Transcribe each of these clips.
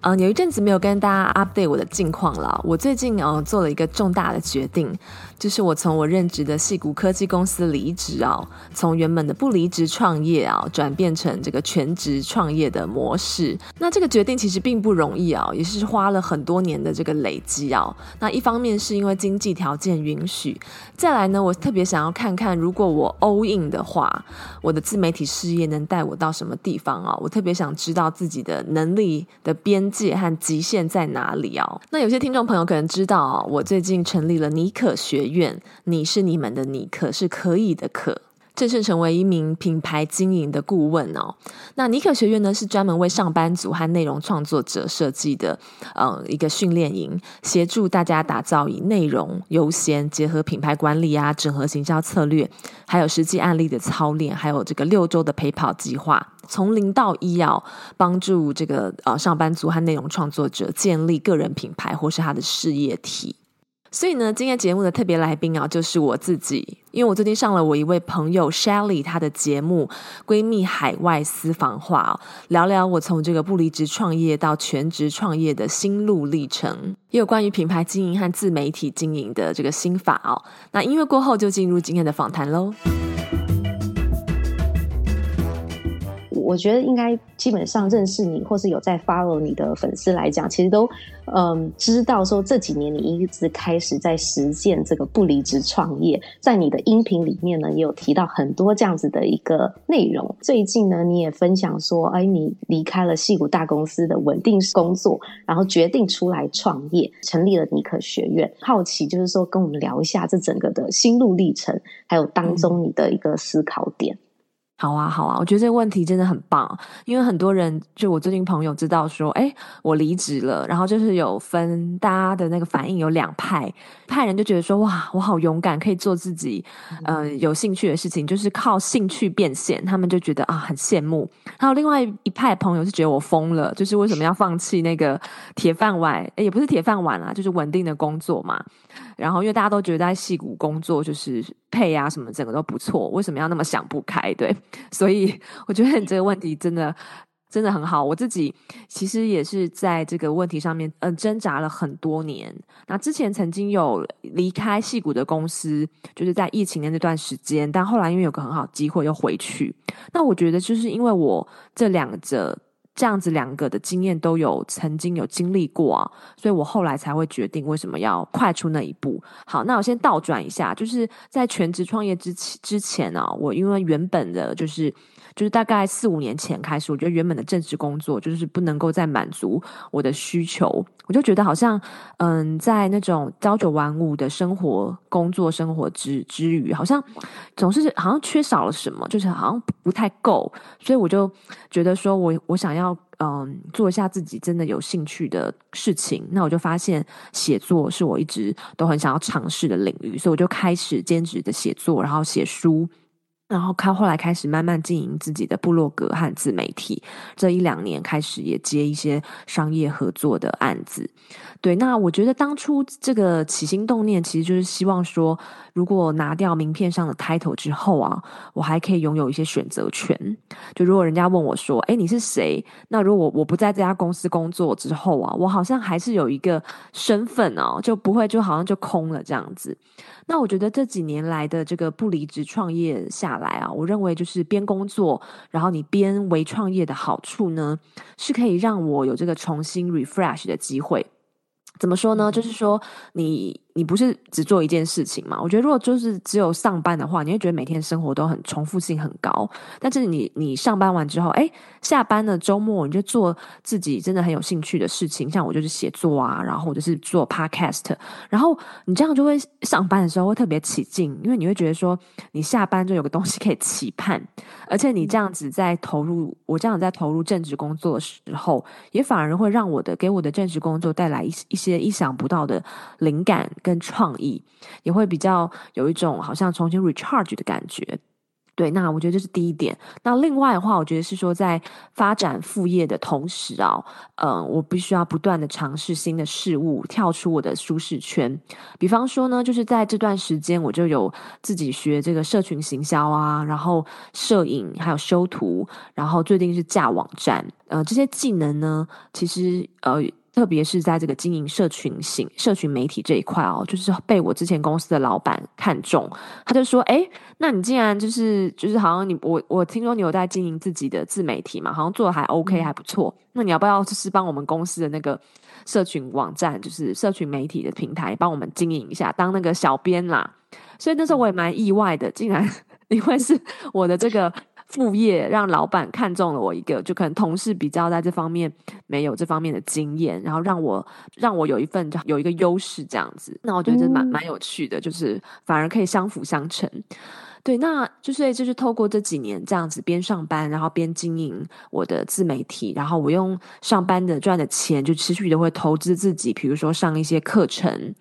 呃，有一阵子没有跟大家 update 我的近况了。我最近呃做了一个重大的决定，就是我从我任职的戏谷科技公司离职啊，从原本的不离职创业啊，转变成这个全职创业的模式。那这个决定其实并不容易啊，也是花了很多年的这个累积啊。那一方面是因为经济条件允许，再来呢，我特别想要看看，如果我 all in 的话，我的自媒体事业能带我到什么地方啊？我特别想知道自己的能力的边界和极限在哪里哦？那有些听众朋友可能知道哦，我最近成立了尼可学院，你是你们的尼可，是可以的可。正式成为一名品牌经营的顾问哦。那尼可学院呢，是专门为上班族和内容创作者设计的，呃，一个训练营，协助大家打造以内容优先，结合品牌管理啊，整合行销策略，还有实际案例的操练，还有这个六周的陪跑计划，从零到一要帮助这个呃上班族和内容创作者建立个人品牌或是他的事业体。所以呢，今天节目的特别来宾啊，就是我自己。因为我最近上了我一位朋友 Shelly 她的节目《闺蜜海外私房话》，聊聊我从这个不离职创业到全职创业的心路历程，也有关于品牌经营和自媒体经营的这个心法哦。那音乐过后就进入今天的访谈喽。我觉得应该基本上认识你或是有在 follow 你的粉丝来讲，其实都嗯知道说这几年你一直开始在实践这个不离职创业，在你的音频里面呢也有提到很多这样子的一个内容。最近呢你也分享说，哎，你离开了戏谷大公司的稳定工作，然后决定出来创业，成立了尼克学院。好奇就是说跟我们聊一下这整个的心路历程，还有当中你的一个思考点。嗯好啊，好啊，我觉得这个问题真的很棒，因为很多人就我最近朋友知道说，哎，我离职了，然后就是有分大家的那个反应有两派，派人就觉得说，哇，我好勇敢，可以做自己，嗯、呃，有兴趣的事情，就是靠兴趣变现，他们就觉得啊，很羡慕。还有另外一派朋友是觉得我疯了，就是为什么要放弃那个铁饭碗？也不是铁饭碗啦，就是稳定的工作嘛。然后因为大家都觉得在戏谷工作就是配啊什么整个都不错，为什么要那么想不开？对。所以我觉得你这个问题真的真的很好。我自己其实也是在这个问题上面，嗯，挣扎了很多年。那之前曾经有离开戏骨的公司，就是在疫情的那段时间，但后来因为有个很好机会又回去。那我觉得就是因为我这两者。这样子两个的经验都有曾经有经历过啊，所以我后来才会决定为什么要快出那一步。好，那我先倒转一下，就是在全职创业之之前呢，我因为原本的就是。就是大概四五年前开始，我觉得原本的正式工作就是不能够再满足我的需求，我就觉得好像嗯，在那种朝九晚五的生活、工作、生活之之余，好像总是好像缺少了什么，就是好像不太够，所以我就觉得说我我想要嗯做一下自己真的有兴趣的事情，那我就发现写作是我一直都很想要尝试的领域，所以我就开始兼职的写作，然后写书。然后开后来开始慢慢经营自己的部落格和自媒体，这一两年开始也接一些商业合作的案子。对，那我觉得当初这个起心动念，其实就是希望说，如果拿掉名片上的 title 之后啊，我还可以拥有一些选择权。就如果人家问我说：“哎，你是谁？”那如果我不在这家公司工作之后啊，我好像还是有一个身份哦，就不会就好像就空了这样子。那我觉得这几年来的这个不离职创业下来啊，我认为就是边工作，然后你边微创业的好处呢，是可以让我有这个重新 refresh 的机会。怎么说呢？就是说你，你不是只做一件事情嘛？我觉得如果就是只有上班的话，你会觉得每天生活都很重复性很高。但是你你上班完之后，哎，下班了周末你就做自己真的很有兴趣的事情，像我就是写作啊，然后或者是做 podcast，然后你这样就会上班的时候会特别起劲，因为你会觉得说你下班就有个东西可以期盼，而且你这样子在投入，我这样在投入正职工作的时候，也反而会让我的给我的正职工作带来一一些意想不到的灵感。跟创意也会比较有一种好像重新 recharge 的感觉，对，那我觉得这是第一点。那另外的话，我觉得是说在发展副业的同时啊，嗯，我必须要不断的尝试新的事物，跳出我的舒适圈。比方说呢，就是在这段时间，我就有自己学这个社群行销啊，然后摄影，还有修图，然后最近是架网站，呃，这些技能呢，其实呃。特别是在这个经营社群型社群媒体这一块哦，就是被我之前公司的老板看中，他就说：“哎，那你既然就是就是好像你我我听说你有在经营自己的自媒体嘛，好像做的还 OK 还不错，那你要不要就是帮我们公司的那个社群网站，就是社群媒体的平台帮我们经营一下，当那个小编啦？”所以那时候我也蛮意外的，竟然 因为是我的这个。副业让老板看中了我一个，就可能同事比较在这方面没有这方面的经验，然后让我让我有一份有一个优势这样子，那我觉得这蛮蛮有趣的，就是反而可以相辅相成。对，那就是就是透过这几年这样子边上班，然后边经营我的自媒体，然后我用上班的赚的钱就持续的会投资自己，比如说上一些课程，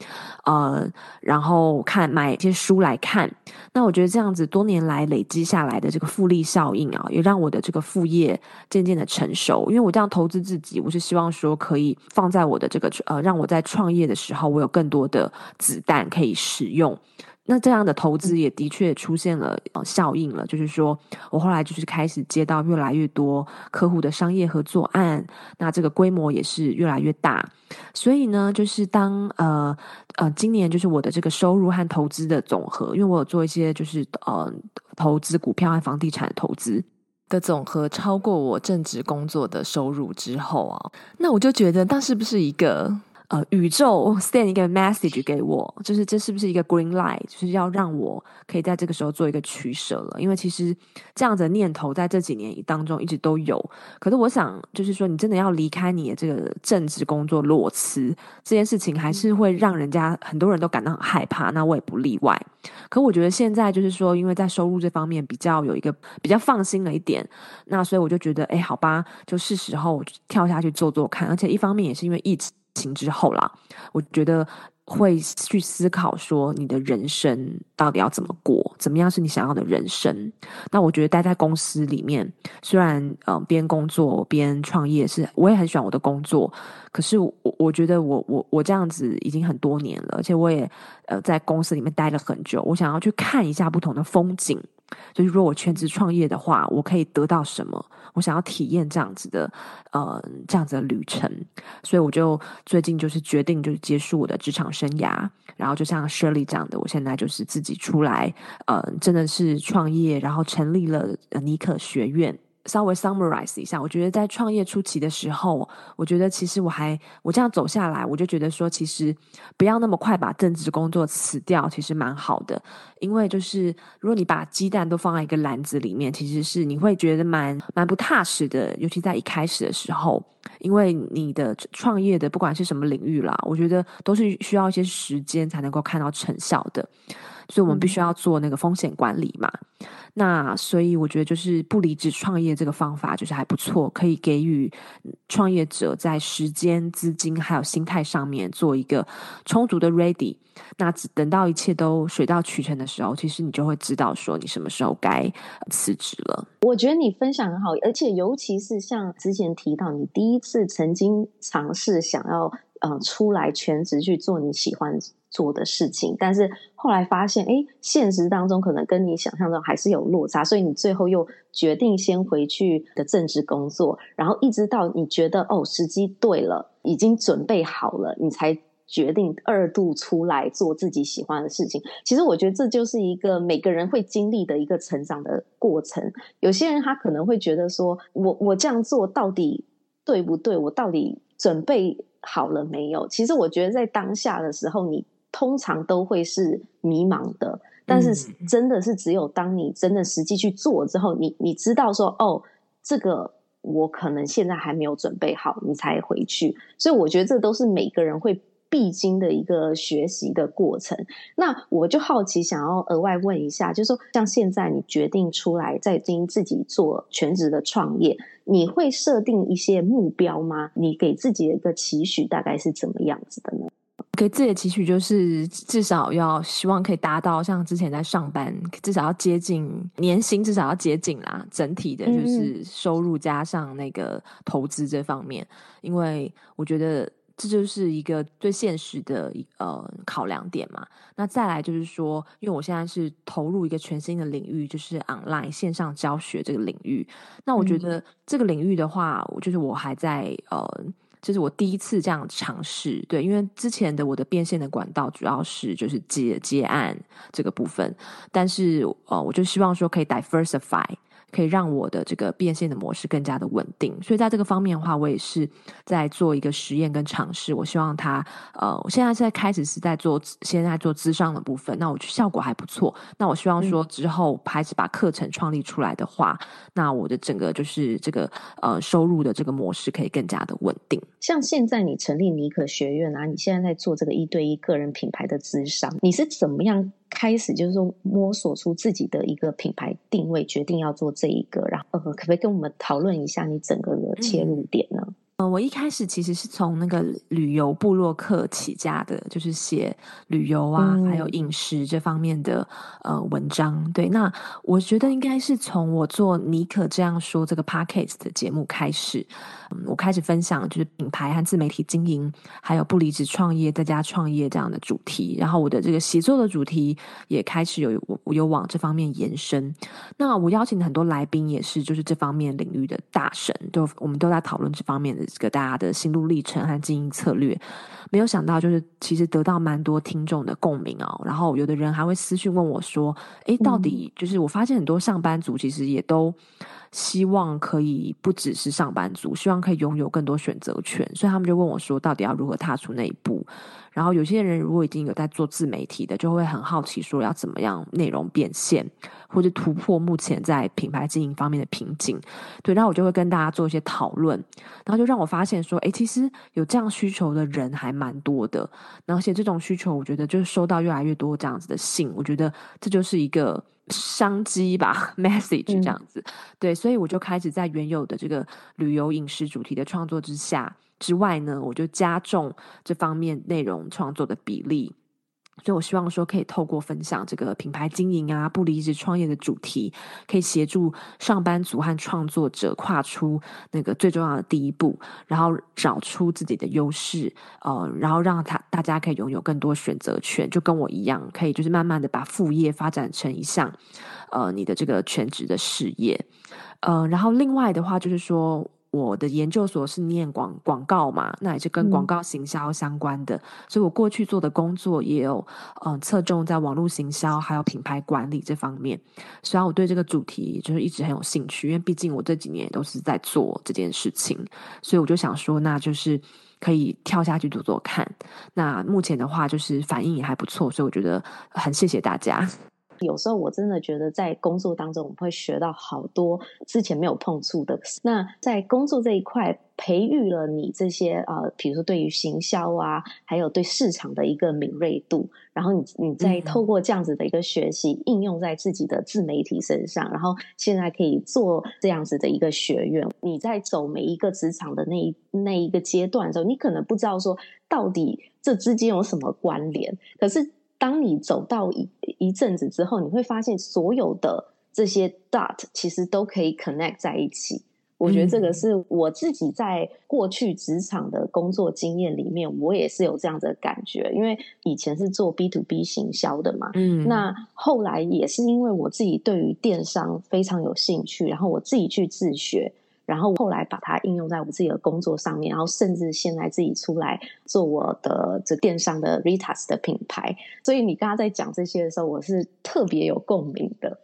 呃，然后看买一些书来看。那我觉得这样子多年来累积下来的这个复利效应啊，也让我的这个副业渐渐的成熟。因为我这样投资自己，我是希望说可以放在我的这个呃，让我在创业的时候，我有更多的子弹可以使用。那这样的投资也的确出现了效应了，就是说我后来就是开始接到越来越多客户的商业合作案，那这个规模也是越来越大。所以呢，就是当呃呃今年就是我的这个收入和投资的总和，因为我有做一些就是呃投资股票和房地产投资的总和超过我正职工作的收入之后啊，那我就觉得那是不是一个？呃，宇宙 send 一个 message 给我，就是这是不是一个 green light，就是要让我可以在这个时候做一个取舍了。因为其实这样子的念头在这几年当中一直都有。可是我想，就是说你真的要离开你的这个正职工作裸辞这件事情，还是会让人家很多人都感到很害怕。那我也不例外。可我觉得现在就是说，因为在收入这方面比较有一个比较放心了一点，那所以我就觉得，哎，好吧，就是时候跳下去做做看。而且一方面也是因为疫情。情之后啦，我觉得会去思考说，你的人生到底要怎么过，怎么样是你想要的人生？那我觉得待在公司里面，虽然嗯、边工作边创业是，我也很喜欢我的工作，可是我我觉得我我我这样子已经很多年了，而且我也呃在公司里面待了很久，我想要去看一下不同的风景。就是说我全职创业的话，我可以得到什么？我想要体验这样子的，嗯，这样子的旅程，所以我就最近就是决定就是结束我的职场生涯，然后就像 Shirley 这样的，我现在就是自己出来，呃，真的是创业，然后成立了尼可学院。稍微 summarize 一下，我觉得在创业初期的时候，我觉得其实我还我这样走下来，我就觉得说，其实不要那么快把正职工作辞掉，其实蛮好的。因为就是如果你把鸡蛋都放在一个篮子里面，其实是你会觉得蛮蛮不踏实的，尤其在一开始的时候，因为你的创业的不管是什么领域啦，我觉得都是需要一些时间才能够看到成效的。所以我们必须要做那个风险管理嘛，那所以我觉得就是不离职创业这个方法就是还不错，可以给予创业者在时间、资金还有心态上面做一个充足的 ready。那等到一切都水到渠成的时候，其实你就会知道说你什么时候该辞职了。我觉得你分享很好，而且尤其是像之前提到你第一次曾经尝试想要呃出来全职去做你喜欢做的事情，但是后来发现，哎，现实当中可能跟你想象中还是有落差，所以你最后又决定先回去的正职工作，然后一直到你觉得哦，时机对了，已经准备好了，你才决定二度出来做自己喜欢的事情。其实我觉得这就是一个每个人会经历的一个成长的过程。有些人他可能会觉得说，我我这样做到底对不对？我到底准备好了没有？其实我觉得在当下的时候，你。通常都会是迷茫的。但是真的是只有当你真的实际去做之后，你你知道说哦，这个我可能现在还没有准备好，你才回去。所以我觉得这都是每个人会。必经的一个学习的过程，那我就好奇，想要额外问一下，就是说，像现在你决定出来在经自己做全职的创业，你会设定一些目标吗？你给自己的一个期许大概是怎么样子的呢？给自己的期许就是至少要希望可以达到像之前在上班，至少要接近年薪，至少要接近啦，整体的就是收入加上那个投资这方面，因为我觉得。这就是一个最现实的呃考量点嘛。那再来就是说，因为我现在是投入一个全新的领域，就是 online 线上教学这个领域。那我觉得这个领域的话，我就是我还在呃，这是我第一次这样尝试。对，因为之前的我的变现的管道主要是就是接接案这个部分，但是呃，我就希望说可以 diversify。可以让我的这个变现的模式更加的稳定，所以在这个方面的话，我也是在做一个实验跟尝试。我希望它，呃，我现在是在开始是在做，现在做资商的部分，那我觉得效果还不错。那我希望说之后开始把课程创立出来的话，嗯、那我的整个就是这个呃收入的这个模式可以更加的稳定。像现在你成立尼可学院啊，你现在在做这个一对一个人品牌的资商，你是怎么样？开始就是说摸索出自己的一个品牌定位，决定要做这一个，然后呃，可不可以跟我们讨论一下你整个的切入点呢？嗯，我一开始其实是从那个旅游部落客起家的，就是写旅游啊，嗯、还有饮食这方面的呃文章。对，那我觉得应该是从我做尼可这样说这个 podcast 的节目开始。嗯，我开始分享就是品牌和自媒体经营，还有不离职创业在家创业这样的主题。然后我的这个写作的主题也开始有有有往这方面延伸。那我邀请的很多来宾也是就是这方面领域的大神，都我们都在讨论这方面的这个大家的心路历程和经营策略。没有想到就是其实得到蛮多听众的共鸣哦。然后有的人还会私讯问我说：“诶，到底就是我发现很多上班族其实也都。”希望可以不只是上班族，希望可以拥有更多选择权，所以他们就问我说，到底要如何踏出那一步？然后有些人如果已经有在做自媒体的，就会很好奇说要怎么样内容变现，或者突破目前在品牌经营方面的瓶颈。对，然后我就会跟大家做一些讨论，然后就让我发现说，诶，其实有这样需求的人还蛮多的，而且这种需求，我觉得就是收到越来越多这样子的信，我觉得这就是一个。商机吧，message 这样子，嗯、对，所以我就开始在原有的这个旅游饮食主题的创作之下之外呢，我就加重这方面内容创作的比例。所以，我希望说，可以透过分享这个品牌经营啊、不离职创业的主题，可以协助上班族和创作者跨出那个最重要的第一步，然后找出自己的优势，呃，然后让他大家可以拥有更多选择权，就跟我一样，可以就是慢慢的把副业发展成一项，呃，你的这个全职的事业，呃，然后另外的话就是说。我的研究所是念广广告嘛，那也是跟广告行销相关的，嗯、所以我过去做的工作也有嗯侧重在网络行销还有品牌管理这方面。虽然我对这个主题就是一直很有兴趣，因为毕竟我这几年都是在做这件事情，所以我就想说，那就是可以跳下去做做看。那目前的话，就是反应也还不错，所以我觉得很谢谢大家。有时候我真的觉得，在工作当中，我们会学到好多之前没有碰触的。那在工作这一块，培育了你这些呃，比如说对于行销啊，还有对市场的一个敏锐度。然后你你再透过这样子的一个学习，嗯、应用在自己的自媒体身上，然后现在可以做这样子的一个学院。你在走每一个职场的那一那一个阶段的时候，你可能不知道说到底这之间有什么关联，可是。当你走到一一阵子之后，你会发现所有的这些 dot 其实都可以 connect 在一起。我觉得这个是我自己在过去职场的工作经验里面，我也是有这样的感觉。因为以前是做 B to B 行销的嘛，嗯，那后来也是因为我自己对于电商非常有兴趣，然后我自己去自学。然后后来把它应用在我自己的工作上面，然后甚至现在自己出来做我的这电商的 Ritas 的品牌。所以你刚刚在讲这些的时候，我是特别有共鸣的。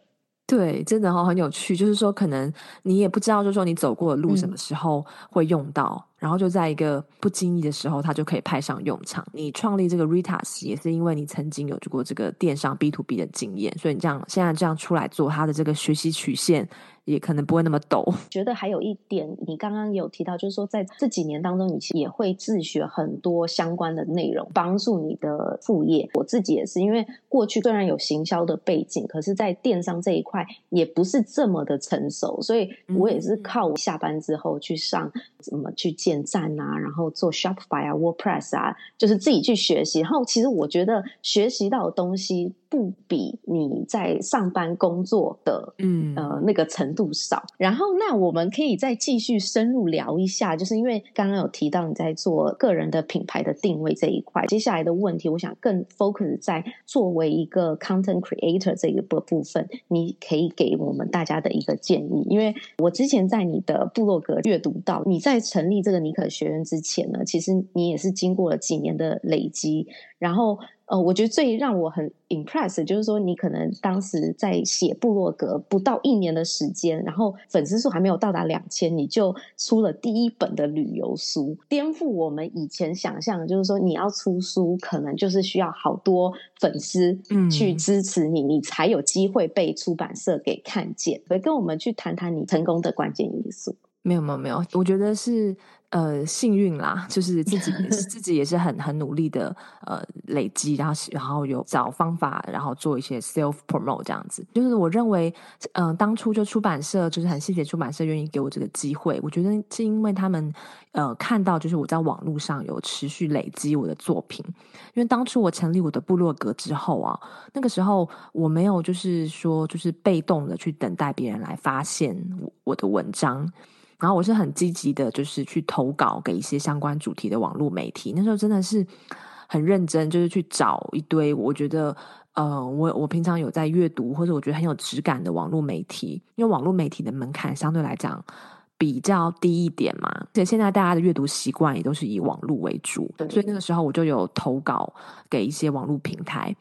对，真的哈、哦，很有趣。就是说，可能你也不知道，就是说你走过的路什么时候会用到。嗯然后就在一个不经意的时候，它就可以派上用场。你创立这个 Ritas 也是因为你曾经有过这个电商 B to B 的经验，所以你这样现在这样出来做，它的这个学习曲线。也可能不会那么抖。觉得还有一点，你刚刚有提到，就是说在这几年当中，你其实也会自学很多相关的内容，帮助你的副业。我自己也是，因为过去虽然有行销的背景，可是在电商这一块也不是这么的成熟，所以我也是靠我下班之后去上怎么去建站啊，然后做 Shopify 啊、WordPress 啊，就是自己去学习。然后其实我觉得学习到的东西不比你在上班工作的嗯呃那个程度少，然后那我们可以再继续深入聊一下，就是因为刚刚有提到你在做个人的品牌的定位这一块，接下来的问题，我想更 focus 在作为一个 content creator 这一个部分，你可以给我们大家的一个建议。因为我之前在你的部落格阅读到，你在成立这个尼可学院之前呢，其实你也是经过了几年的累积，然后。呃，我觉得最让我很 impress 就是说，你可能当时在写部落格不到一年的时间，然后粉丝数还没有到达两千，你就出了第一本的旅游书，颠覆我们以前想象，就是说你要出书，可能就是需要好多粉丝去支持你，嗯、你才有机会被出版社给看见。所以跟我们去谈谈你成功的关键因素。没有没有没有，我觉得是呃幸运啦，就是自己 自己也是很很努力的呃累积，然后然后有找方法，然后做一些 self promote 这样子。就是我认为，嗯、呃，当初就出版社就是很谢谢出版社愿意给我这个机会。我觉得是因为他们呃看到就是我在网络上有持续累积我的作品。因为当初我成立我的部落格之后啊，那个时候我没有就是说就是被动的去等待别人来发现我我的文章。然后我是很积极的，就是去投稿给一些相关主题的网络媒体。那时候真的是很认真，就是去找一堆我觉得，呃，我我平常有在阅读或者我觉得很有质感的网络媒体，因为网络媒体的门槛相对来讲比较低一点嘛。而且现在大家的阅读习惯也都是以网络为主，所以那个时候我就有投稿给一些网络平台。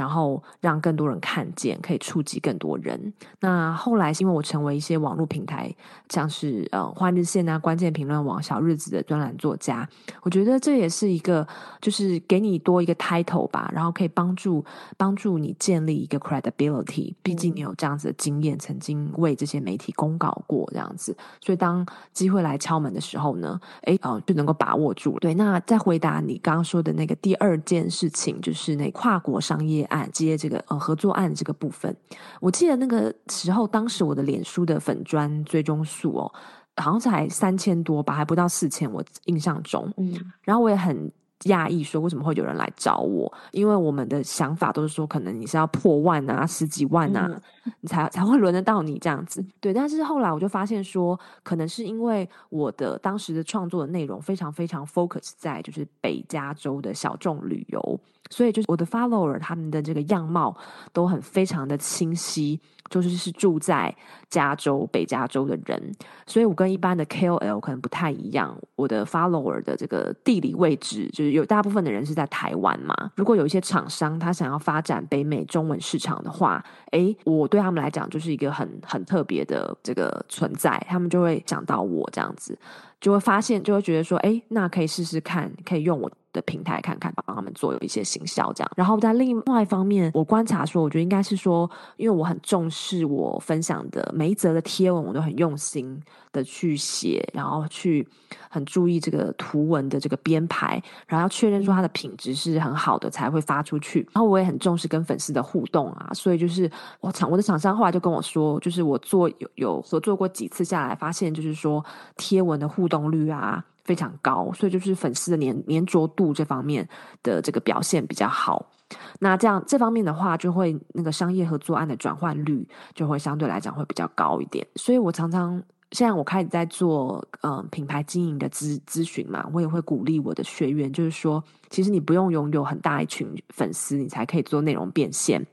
然后让更多人看见，可以触及更多人。那后来是因为我成为一些网络平台，像是呃《换日线》啊、关键评论网、小日子的专栏作家，我觉得这也是一个，就是给你多一个 title 吧，然后可以帮助帮助你建立一个 credibility。毕竟你有这样子的经验，曾经为这些媒体公告过这样子，所以当机会来敲门的时候呢，哎，哦，就能够把握住。对，那再回答你刚刚说的那个第二件事情，就是那跨国商业。案接这个呃合作案这个部分，我记得那个时候，当时我的脸书的粉砖追踪数哦，好像才三千多吧，还不到四千，我印象中。嗯，然后我也很讶异，说为什么会有人来找我？因为我们的想法都是说，可能你是要破万啊，十几万啊，嗯、你 才才会轮得到你这样子。对，但是后来我就发现说，可能是因为我的当时的创作的内容非常非常 focus 在就是北加州的小众旅游。所以就是我的 follower，他们的这个样貌都很非常的清晰，就是是住在加州北加州的人。所以我跟一般的 KOL 可能不太一样，我的 follower 的这个地理位置就是有大部分的人是在台湾嘛。如果有一些厂商他想要发展北美中文市场的话，诶，我对他们来讲就是一个很很特别的这个存在，他们就会想到我这样子，就会发现就会觉得说，诶，那可以试试看，可以用我。的平台看看，帮他们做有一些行销这样。然后在另外一方面，我观察说，我觉得应该是说，因为我很重视我分享的每一则的贴文，我都很用心的去写，然后去很注意这个图文的这个编排，然后要确认说它的品质是很好的才会发出去。然后我也很重视跟粉丝的互动啊，所以就是我厂我的厂商后来就跟我说，就是我做有有合作过几次下来，发现就是说贴文的互动率啊。非常高，所以就是粉丝的粘粘着度这方面的这个表现比较好。那这样这方面的话，就会那个商业合作案的转换率就会相对来讲会比较高一点。所以我常常。现在我开始在做嗯品牌经营的咨咨询嘛，我也会鼓励我的学员，就是说，其实你不用拥有很大一群粉丝，你才可以做内容变现，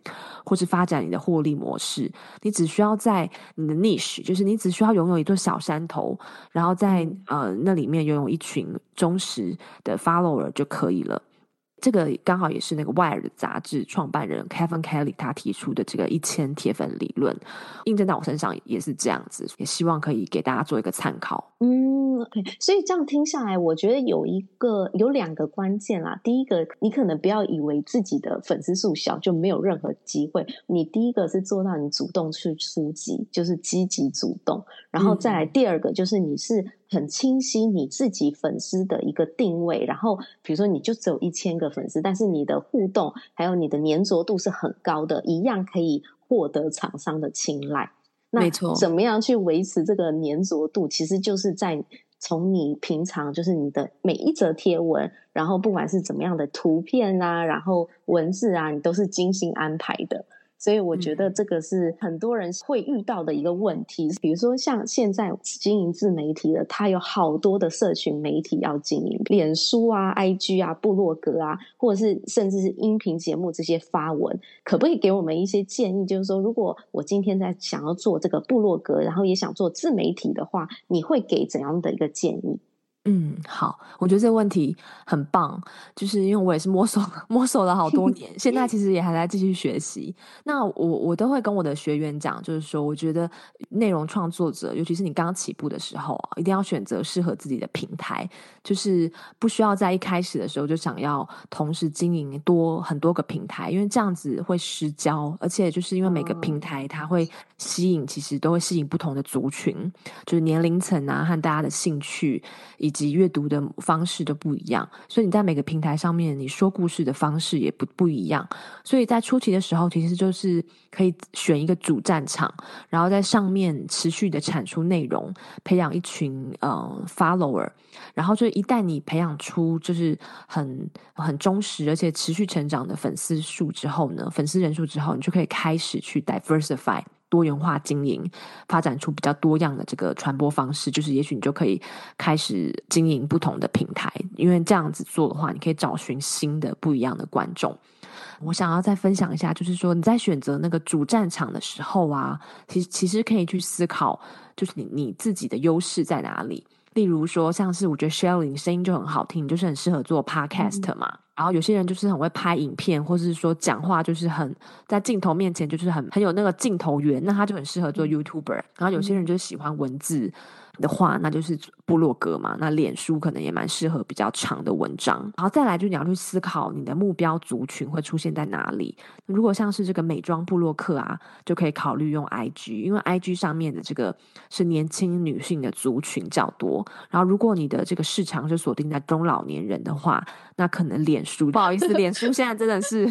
或是发展你的获利模式。你只需要在你的 niche，就是你只需要拥有一座小山头，然后在呃那里面拥有一群忠实的 follower 就可以了。这个刚好也是那个《Wired》杂志创办人 Kevin Kelly 他提出的这个一千铁粉理论，印证在我身上也是这样子，也希望可以给大家做一个参考。嗯，OK，所以这样听下来，我觉得有一个有两个关键啦。第一个，你可能不要以为自己的粉丝数小就没有任何机会。你第一个是做到你主动去出击，就是积极主动，然后再来第二个就是你是。很清晰你自己粉丝的一个定位，然后比如说你就只有一千个粉丝，但是你的互动还有你的粘着度是很高的，一样可以获得厂商的青睐。没错，那怎么样去维持这个粘着度？其实就是在从你平常就是你的每一则贴文，然后不管是怎么样的图片啊，然后文字啊，你都是精心安排的。所以我觉得这个是很多人会遇到的一个问题，比如说像现在经营自媒体的，他有好多的社群媒体要经营，脸书啊、IG 啊、部落格啊，或者是甚至是音频节目这些发文，可不可以给我们一些建议？就是说，如果我今天在想要做这个部落格，然后也想做自媒体的话，你会给怎样的一个建议？嗯，好，我觉得这个问题很棒，就是因为我也是摸索摸索了好多年，现在其实也还在继续学习。那我我都会跟我的学员讲，就是说，我觉得内容创作者，尤其是你刚起步的时候啊，一定要选择适合自己的平台，就是不需要在一开始的时候就想要同时经营多很多个平台，因为这样子会失焦，而且就是因为每个平台它会吸引，其实都会吸引不同的族群，就是年龄层啊和大家的兴趣以。及阅读的方式都不一样，所以你在每个平台上面，你说故事的方式也不不一样。所以在初期的时候，其实就是可以选一个主战场，然后在上面持续的产出内容，培养一群呃 follower。然后就一旦你培养出就是很很忠实而且持续成长的粉丝数之后呢，粉丝人数之后，你就可以开始去 diversify。多元化经营，发展出比较多样的这个传播方式，就是也许你就可以开始经营不同的平台，因为这样子做的话，你可以找寻新的不一样的观众。我想要再分享一下，就是说你在选择那个主战场的时候啊，其实其实可以去思考，就是你你自己的优势在哪里。例如说，像是我觉得 Shelly 声音就很好听，就是很适合做 Podcast 嘛。嗯然后有些人就是很会拍影片，或者是说讲话就是很在镜头面前就是很很有那个镜头缘，那他就很适合做 YouTuber。然后有些人就喜欢文字的话，那就是部落格嘛。那脸书可能也蛮适合比较长的文章。然后再来就你要去思考你的目标族群会出现在哪里。如果像是这个美妆部落客啊，就可以考虑用 IG，因为 IG 上面的这个是年轻女性的族群较多。然后如果你的这个市场是锁定在中老年人的话，那可能脸书 不好意思，脸书现在真的是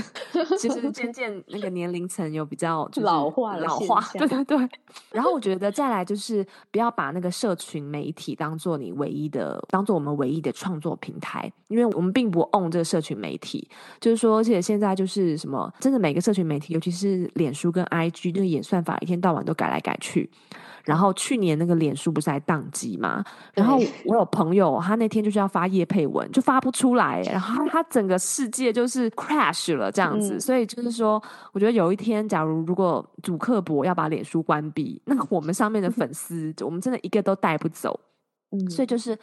其实渐渐那个年龄层有比较老化老化，对对对。然后我觉得再来就是不要把那个社群媒体当做你唯一的，当做我们唯一的创作平台，因为我们并不 on 这个社群媒体。就是说，而且现在就是什么，真的每个社群媒体，尤其是脸书跟 IG，那个演算法一天到晚都改来改去。然后去年那个脸书不是还宕机吗？然后 我有朋友，他那天就是要发叶配文，就发不出来，然后他整个世界就是 crash 了这样子。嗯、所以就是说，我觉得有一天，假如如果主客博要把脸书关闭，那我们上面的粉丝，我们真的一个都带不走。嗯，所以就是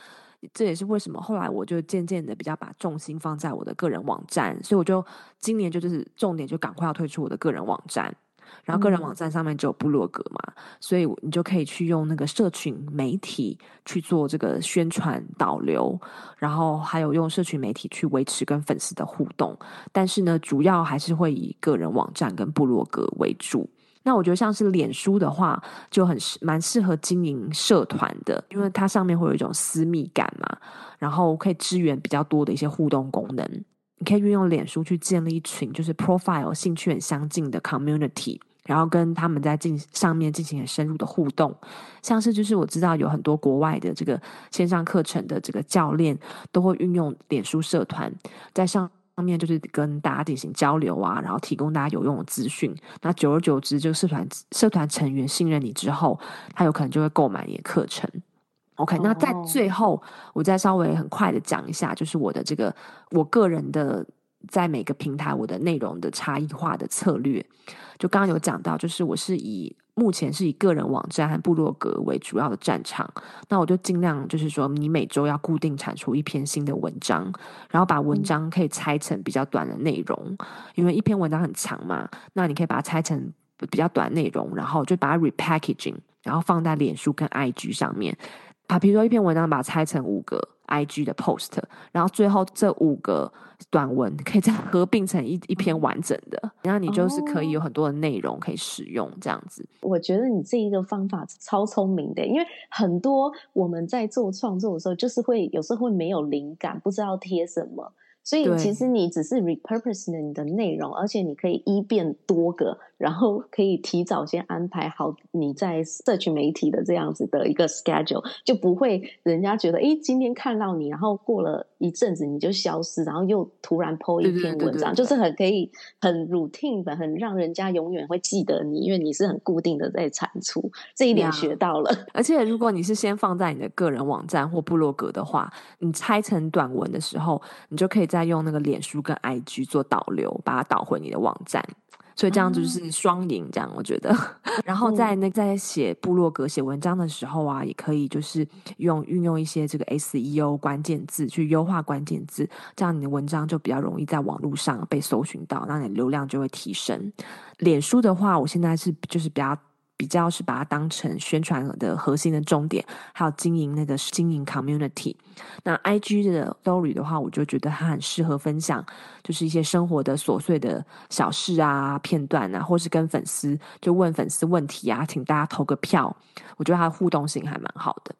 这也是为什么后来我就渐渐的比较把重心放在我的个人网站，所以我就今年就就是重点就赶快要推出我的个人网站。然后个人网站上面就有部落格嘛，嗯、所以你就可以去用那个社群媒体去做这个宣传导流，然后还有用社群媒体去维持跟粉丝的互动。但是呢，主要还是会以个人网站跟部落格为主。那我觉得像是脸书的话，就很蛮适合经营社团的，因为它上面会有一种私密感嘛，然后可以支援比较多的一些互动功能。你可以运用脸书去建立一群就是 profile 兴趣很相近的 community，然后跟他们在进上面进行很深入的互动。像是就是我知道有很多国外的这个线上课程的这个教练都会运用脸书社团，在上上面就是跟大家进行交流啊，然后提供大家有用的资讯。那久而久之，这个社团社团成员信任你之后，他有可能就会购买你的课程。OK，那在最后，我再稍微很快的讲一下，就是我的这个我个人的在每个平台我的内容的差异化的策略。就刚刚有讲到，就是我是以目前是以个人网站和部落格为主要的战场，那我就尽量就是说，你每周要固定产出一篇新的文章，然后把文章可以拆成比较短的内容，因为一篇文章很长嘛，那你可以把它拆成比较短内容，然后就把它 repackaging，然后放在脸书跟 IG 上面。啊，比如说一篇文章，把它拆成五个 IG 的 post，然后最后这五个短文可以再合并成一一篇完整的，然后你就是可以有很多的内容可以使用，这样子。我觉得你这一个方法超聪明的，因为很多我们在做创作的时候，就是会有时候会没有灵感，不知道贴什么。所以其实你只是 repurpose 你的内容，而且你可以一变多个，然后可以提早先安排好你在社群媒体的这样子的一个 schedule，就不会人家觉得，诶，今天看到你，然后过了一阵子你就消失，然后又突然 po 一篇文章，就是很可以很 routine 的，很让人家永远会记得你，因为你是很固定的在产出，这一点学到了。而且如果你是先放在你的个人网站或部落格的话，你拆成短文的时候，你就可以。再用那个脸书跟 IG 做导流，把它导回你的网站，所以这样就是双赢。这样我觉得，然后在那在写部落格写文章的时候啊，也可以就是用运用一些这个 SEO 关键字去优化关键字，这样你的文章就比较容易在网络上被搜寻到，那你的流量就会提升。脸书的话，我现在是就是比较。比较是把它当成宣传的核心的重点，还有经营那个经营 community。那 IG 的 story 的话，我就觉得它很适合分享，就是一些生活的琐碎的小事啊、片段啊，或是跟粉丝就问粉丝问题啊，请大家投个票。我觉得它的互动性还蛮好的。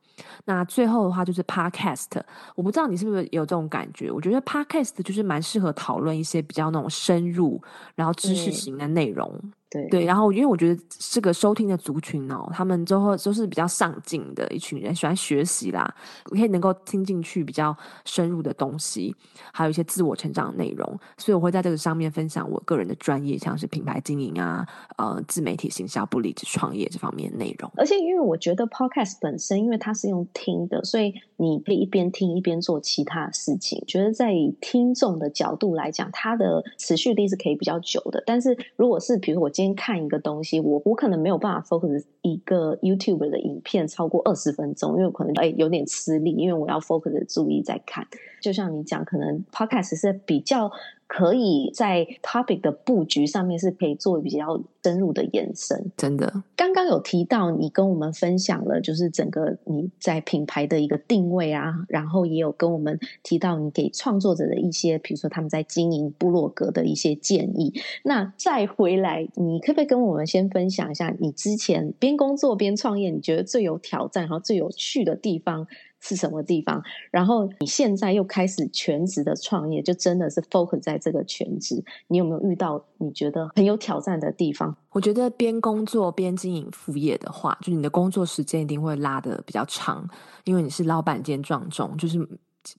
那最后的话就是 podcast，我不知道你是不是有这种感觉？我觉得 podcast 就是蛮适合讨论一些比较那种深入，然后知识型的内容。对对，然后因为我觉得这个收听的族群哦，他们之后都是比较上进的一群人，喜欢学习啦，可以能够听进去比较深入的东西，还有一些自我成长的内容，所以我会在这个上面分享我个人的专业，像是品牌经营啊、呃，自媒体行销、不离职创业这方面的内容。而且因为我觉得 Podcast 本身，因为它是用听的，所以你可以一边听一边做其他事情。觉得在以听众的角度来讲，它的持续力是可以比较久的。但是如果是比如我今先看一个东西，我我可能没有办法 focus 一个 YouTube 的影片超过二十分钟，因为可能哎有点吃力，因为我要 focus 注意在看。就像你讲，可能 Podcast 是比较。可以在 topic 的布局上面是可以做比较深入的延伸，真的。刚刚有提到你跟我们分享了，就是整个你在品牌的一个定位啊，然后也有跟我们提到你给创作者的一些，比如说他们在经营部落格的一些建议。那再回来，你可不可以跟我们先分享一下你之前边工作边创业，你觉得最有挑战，然后最有趣的地方？是什么地方？然后你现在又开始全职的创业，就真的是 focus 在这个全职。你有没有遇到你觉得很有挑战的地方？我觉得边工作边经营副业的话，就你的工作时间一定会拉的比较长，因为你是老板兼撞种，就是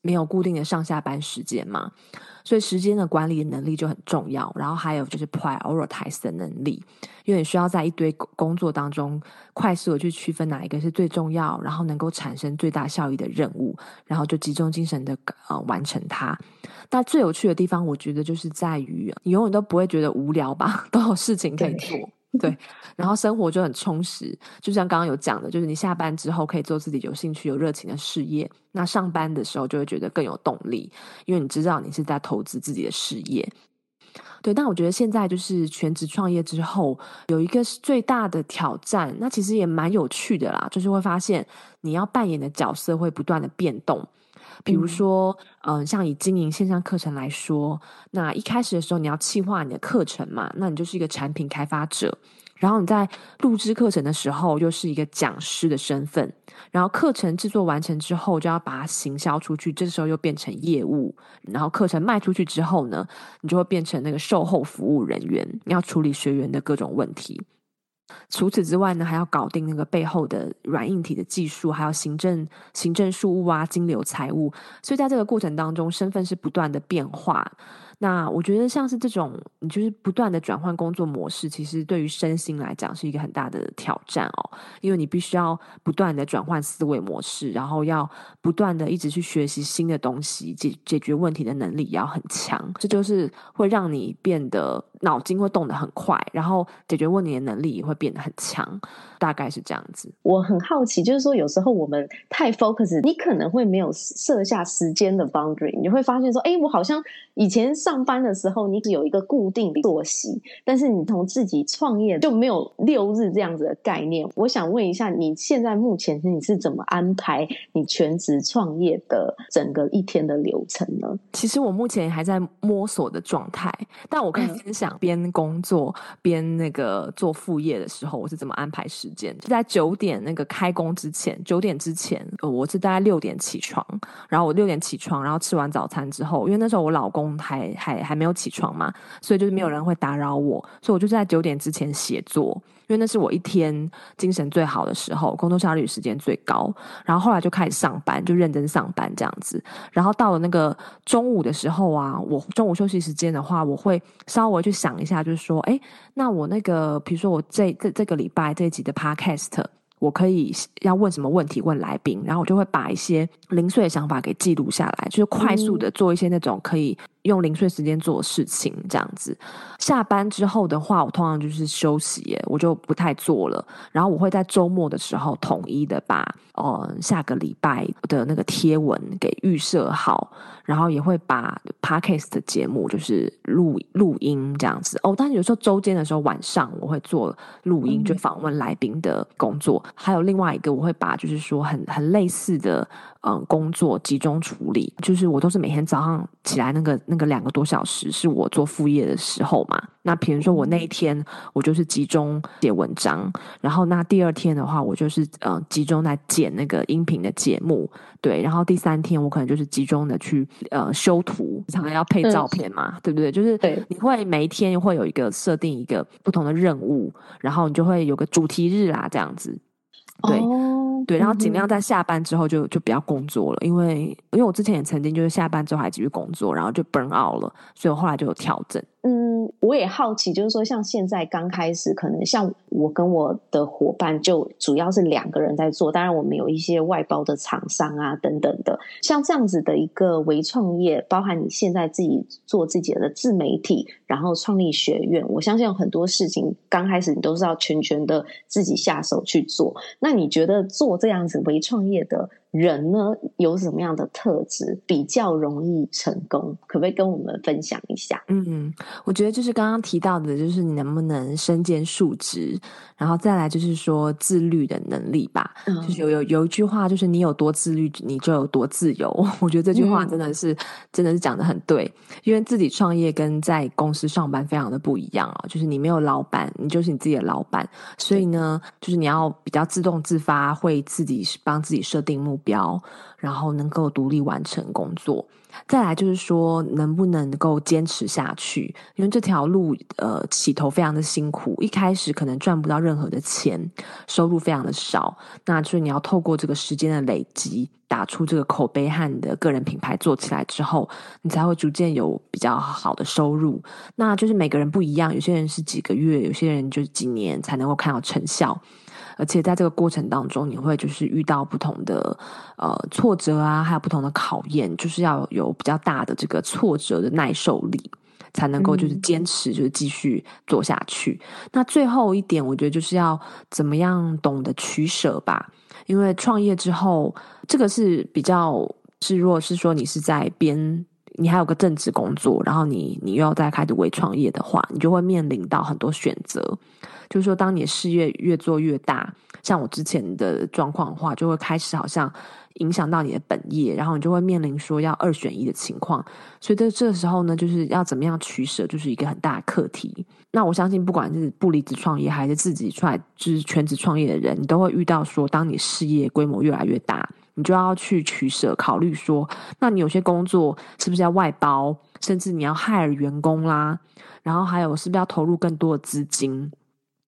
没有固定的上下班时间嘛。所以时间的管理能力就很重要，然后还有就是 prioritize 的能力，因为你需要在一堆工作当中快速的去区分哪一个是最重要，然后能够产生最大效益的任务，然后就集中精神的呃完成它。但最有趣的地方，我觉得就是在于你永远都不会觉得无聊吧，都有事情可以做。对，然后生活就很充实，就像刚刚有讲的，就是你下班之后可以做自己有兴趣、有热情的事业。那上班的时候就会觉得更有动力，因为你知道你是在投资自己的事业。对，但我觉得现在就是全职创业之后，有一个最大的挑战，那其实也蛮有趣的啦，就是会发现你要扮演的角色会不断的变动。比如说，嗯、呃，像以经营线上课程来说，那一开始的时候你要企划你的课程嘛，那你就是一个产品开发者，然后你在录制课程的时候又是一个讲师的身份，然后课程制作完成之后就要把它行销出去，这时候又变成业务，然后课程卖出去之后呢，你就会变成那个售后服务人员，你要处理学员的各种问题。除此之外呢，还要搞定那个背后的软硬体的技术，还有行政、行政事务啊、金流、财务。所以在这个过程当中，身份是不断的变化。那我觉得像是这种，你就是不断的转换工作模式，其实对于身心来讲是一个很大的挑战哦。因为你必须要不断的转换思维模式，然后要不断的一直去学习新的东西，解解决问题的能力也要很强。这就是会让你变得。脑筋会动得很快，然后解决问题的能力也会变得很强，大概是这样子。我很好奇，就是说有时候我们太 focus，你可能会没有设下时间的 boundary，你会发现说，哎，我好像以前上班的时候，你只有一个固定的作息，但是你从自己创业就没有六日这样子的概念。我想问一下，你现在目前你是怎么安排你全职创业的整个一天的流程呢？其实我目前还在摸索的状态，但我可以分享边工作边那个做副业的时候，我是怎么安排时间。就在九点那个开工之前，九点之前，呃我是大概六点起床，然后我六点起床，然后吃完早餐之后，因为那时候我老公还还还没有起床嘛，所以就是没有人会打扰我，所以我就在九点之前写作。因为那是我一天精神最好的时候，工作效率时间最高。然后后来就开始上班，就认真上班这样子。然后到了那个中午的时候啊，我中午休息时间的话，我会稍微去想一下，就是说，哎，那我那个，比如说我这这这个礼拜这一集的 Podcast。我可以要问什么问题问来宾，然后我就会把一些零碎的想法给记录下来，就是快速的做一些那种可以用零碎时间做事情，这样子。下班之后的话，我通常就是休息耶，我就不太做了。然后我会在周末的时候统一的把呃下个礼拜的那个贴文给预设好，然后也会把 Podcast 的节目就是录录音这样子哦。但是有时候周间的时候晚上我会做录音，就访问来宾的工作。还有另外一个，我会把就是说很很类似的嗯工作集中处理，就是我都是每天早上起来那个那个两个多小时是我做副业的时候嘛。那比如说我那一天我就是集中写文章，然后那第二天的话我就是嗯集中在剪那个音频的节目，对，然后第三天我可能就是集中的去呃修图，常常要配照片嘛，对不对？就是你会每一天会有一个设定一个不同的任务，然后你就会有个主题日啦，这样子。对、oh, 对，然后尽量在下班之后就就不要工作了，因为因为我之前也曾经就是下班之后还继续工作，然后就 burn out 了，所以我后来就有调整。嗯，我也好奇，就是说，像现在刚开始，可能像我跟我的伙伴，就主要是两个人在做。当然，我们有一些外包的厂商啊，等等的。像这样子的一个微创业，包含你现在自己做自己的自媒体，然后创立学院，我相信有很多事情刚开始你都是要全权的自己下手去做。那你觉得做这样子为创业的人呢，有什么样的特质比较容易成功？可不可以跟我们分享一下？嗯，我觉得就是刚刚提到的，就是你能不能身兼数职，然后再来就是说自律的能力吧。嗯、就是有有有一句话，就是你有多自律，你就有多自由。我觉得这句话真的是、嗯、真的是讲的很对，因为自己创业跟在公司上班非常的不一样啊。就是你没有老板，你就是你自己的老板，所以呢，就是你要比较自动自发，会自己帮自己设定目标。然后能够独立完成工作，再来就是说能不能够坚持下去，因为这条路呃起头非常的辛苦，一开始可能赚不到任何的钱，收入非常的少，那所以你要透过这个时间的累积，打出这个口碑和你的个人品牌做起来之后，你才会逐渐有比较好的收入。那就是每个人不一样，有些人是几个月，有些人就是几年才能够看到成效。而且在这个过程当中，你会就是遇到不同的呃挫折啊，还有不同的考验，就是要有比较大的这个挫折的耐受力，才能够就是坚持，就是继续做下去。嗯。那最后一点，我觉得就是要怎么样懂得取舍吧，因为创业之后，这个是比较是，如果是说你是在边，你还有个正职工作，然后你你又要再开始微创业的话，你就会面临到很多选择。就是说，当你的事业越做越大，像我之前的状况的话，就会开始好像影响到你的本业，然后你就会面临说要二选一的情况。所以在这个时候呢，就是要怎么样取舍，就是一个很大的课题。那我相信，不管是不离职创业，还是自己出来就是全职创业的人，你都会遇到说，当你事业规模越来越大，你就要去取舍，考虑说，那你有些工作是不是要外包，甚至你要 hire 员工啦，然后还有是不是要投入更多的资金。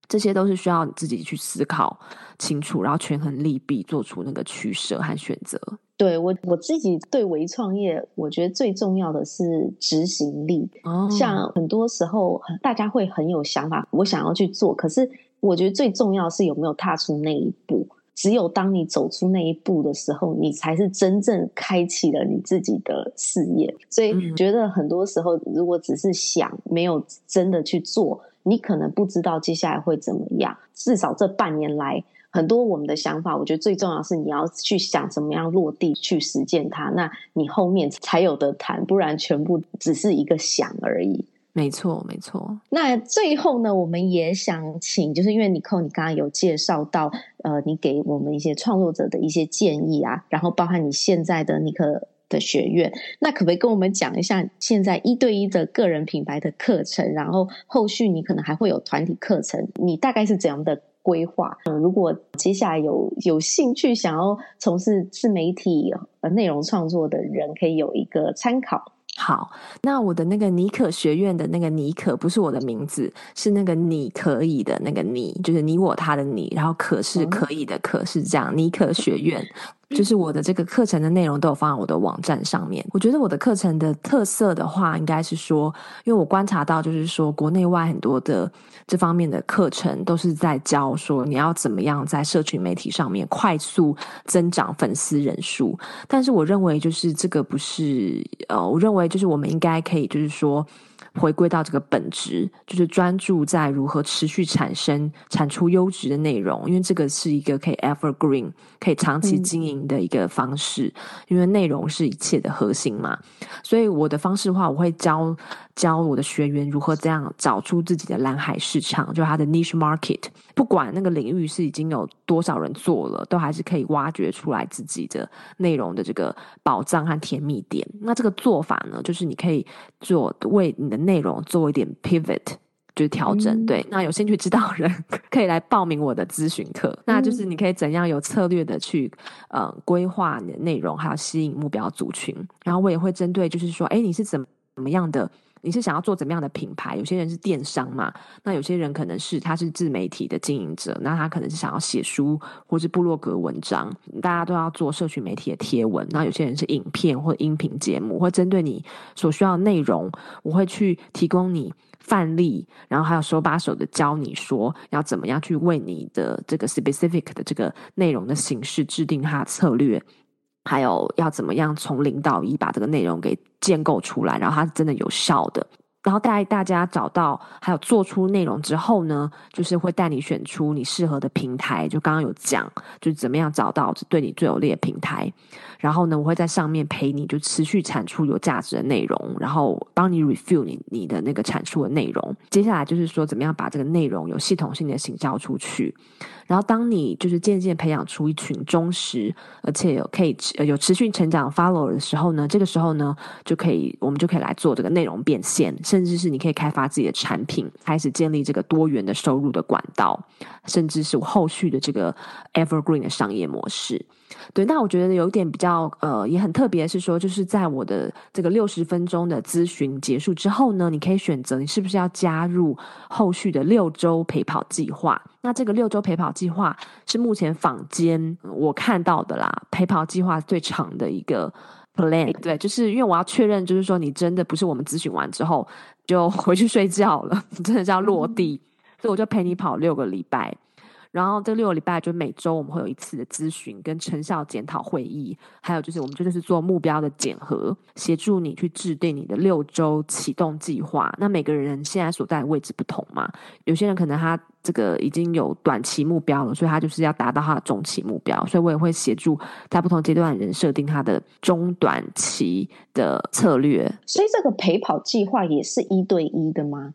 这些都是需要你自己去思考清楚，然后权衡利弊，做出那个取舍和选择。对，我我自己对微创业，我觉得最重要的是执行力。哦，像很多时候大家会很有想法，我想要去做，可是我觉得最重要是有没有踏出那一步。只有当你走出那一步的时候，你才是真正开启了你自己的事业。所以觉得很多时候，如果只是想，没有真的去做，你可能不知道接下来会怎么样。至少这半年来，很多我们的想法，我觉得最重要是你要去想怎么样落地去实践它，那你后面才有的谈，不然全部只是一个想而已。没错，没错。那最后呢，我们也想请，就是因为 Nicole，你刚刚有介绍到，呃，你给我们一些创作者的一些建议啊，然后包含你现在的尼可的学院，那可不可以跟我们讲一下现在一对一的个人品牌的课程，然后后续你可能还会有团体课程，你大概是怎样的规划？嗯，如果接下来有有兴趣想要从事自媒体呃内容创作的人，可以有一个参考。好，那我的那个尼可学院的那个尼可不是我的名字，是那个你可以的那个你，就是你我他的你，然后可是可以的可是这样，尼可学院。就是我的这个课程的内容都有放在我的网站上面。我觉得我的课程的特色的话，应该是说，因为我观察到，就是说国内外很多的这方面的课程都是在教说你要怎么样在社群媒体上面快速增长粉丝人数。但是我认为，就是这个不是呃，我认为就是我们应该可以，就是说。回归到这个本质，就是专注在如何持续产生、产出优质的内容，因为这个是一个可以 evergreen、可以长期经营的一个方式。嗯、因为内容是一切的核心嘛，所以我的方式的话，我会教教我的学员如何这样找出自己的蓝海市场，就是他的 niche market。不管那个领域是已经有多少人做了，都还是可以挖掘出来自己的内容的这个宝藏和甜蜜点。那这个做法呢，就是你可以做为你的内容做一点 pivot，就是调整。嗯、对，那有兴趣知道人 可以来报名我的咨询课。嗯、那就是你可以怎样有策略的去呃规划你的内容，还有吸引目标族群。然后我也会针对就是说，哎，你是怎么怎么样的？你是想要做怎么样的品牌？有些人是电商嘛，那有些人可能是他是自媒体的经营者，那他可能是想要写书或是部落格文章，大家都要做社群媒体的贴文。那有些人是影片或音频节目，或针对你所需要的内容，我会去提供你范例，然后还有手把手的教你说要怎么样去为你的这个 specific 的这个内容的形式制定它策略。还有要怎么样从零到一把这个内容给建构出来，然后它是真的有效的。然后带大家找到，还有做出内容之后呢，就是会带你选出你适合的平台。就刚刚有讲，就是怎么样找到对你最有利的平台。然后呢，我会在上面陪你，就持续产出有价值的内容，然后帮你 review 你你的那个产出的内容。接下来就是说，怎么样把这个内容有系统性的行销出去。然后，当你就是渐渐培养出一群忠实而且有可以有持续成长 follower 的时候呢，这个时候呢，就可以我们就可以来做这个内容变现，甚至是你可以开发自己的产品，开始建立这个多元的收入的管道，甚至是后续的这个 evergreen 的商业模式。对，那我觉得有一点比较呃，也很特别是说，就是在我的这个六十分钟的咨询结束之后呢，你可以选择你是不是要加入后续的六周陪跑计划。那这个六周陪跑计划是目前坊间我看到的啦，陪跑计划最长的一个 plan。对，就是因为我要确认，就是说你真的不是我们咨询完之后就回去睡觉了，你 真的是要落地，所以我就陪你跑六个礼拜。然后这六个礼拜就每周我们会有一次的咨询跟成效检讨会议，还有就是我们这就是做目标的检核，协助你去制定你的六周启动计划。那每个人现在所在的位置不同嘛，有些人可能他这个已经有短期目标了，所以他就是要达到他的中期目标，所以我也会协助在不同阶段的人设定他的中短期的策略。所以这个陪跑计划也是一对一的吗？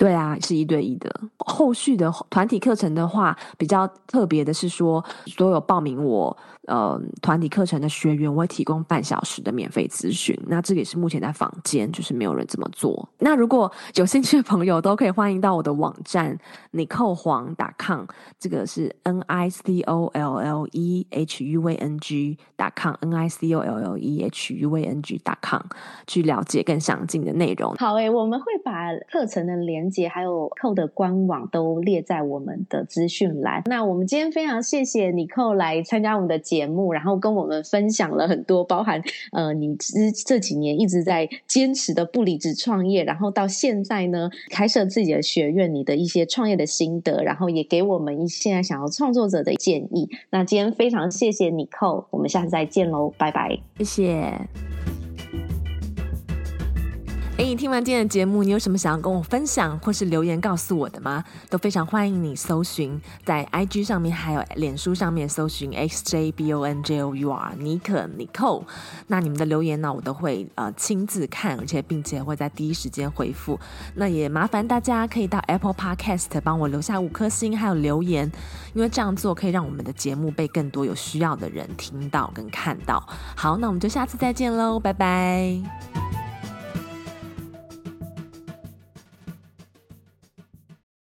对啊，是一对一的。后续的团体课程的话，比较特别的是说，所有报名我呃团体课程的学员，我会提供半小时的免费咨询。那这个也是目前在坊间就是没有人这么做。那如果有兴趣的朋友，都可以欢迎到我的网站 Nicole Huang .com，这个是 N I C O L L E H U v N G .com N I C O L L E H U v N G .com 去了解更详尽的内容。好诶，我们会把课程的连接还有扣的官网都列在我们的资讯栏。那我们今天非常谢谢 Nicole 来参加我们的节节目，然后跟我们分享了很多，包含呃你之这几年一直在坚持的不离职创业，然后到现在呢开设自己的学院，你的一些创业的心得，然后也给我们一现在想要创作者的建议。那今天非常谢谢你，寇我们下次再见喽，拜拜，谢谢。诶，你听完今天的节目，你有什么想要跟我分享，或是留言告诉我的吗？都非常欢迎你搜寻在 IG 上面，还有脸书上面搜寻 xjbonjour 尼可 Nicole。那你们的留言呢，我都会呃亲自看，而且并且会在第一时间回复。那也麻烦大家可以到 Apple Podcast 帮我留下五颗星，还有留言，因为这样做可以让我们的节目被更多有需要的人听到跟看到。好，那我们就下次再见喽，拜拜。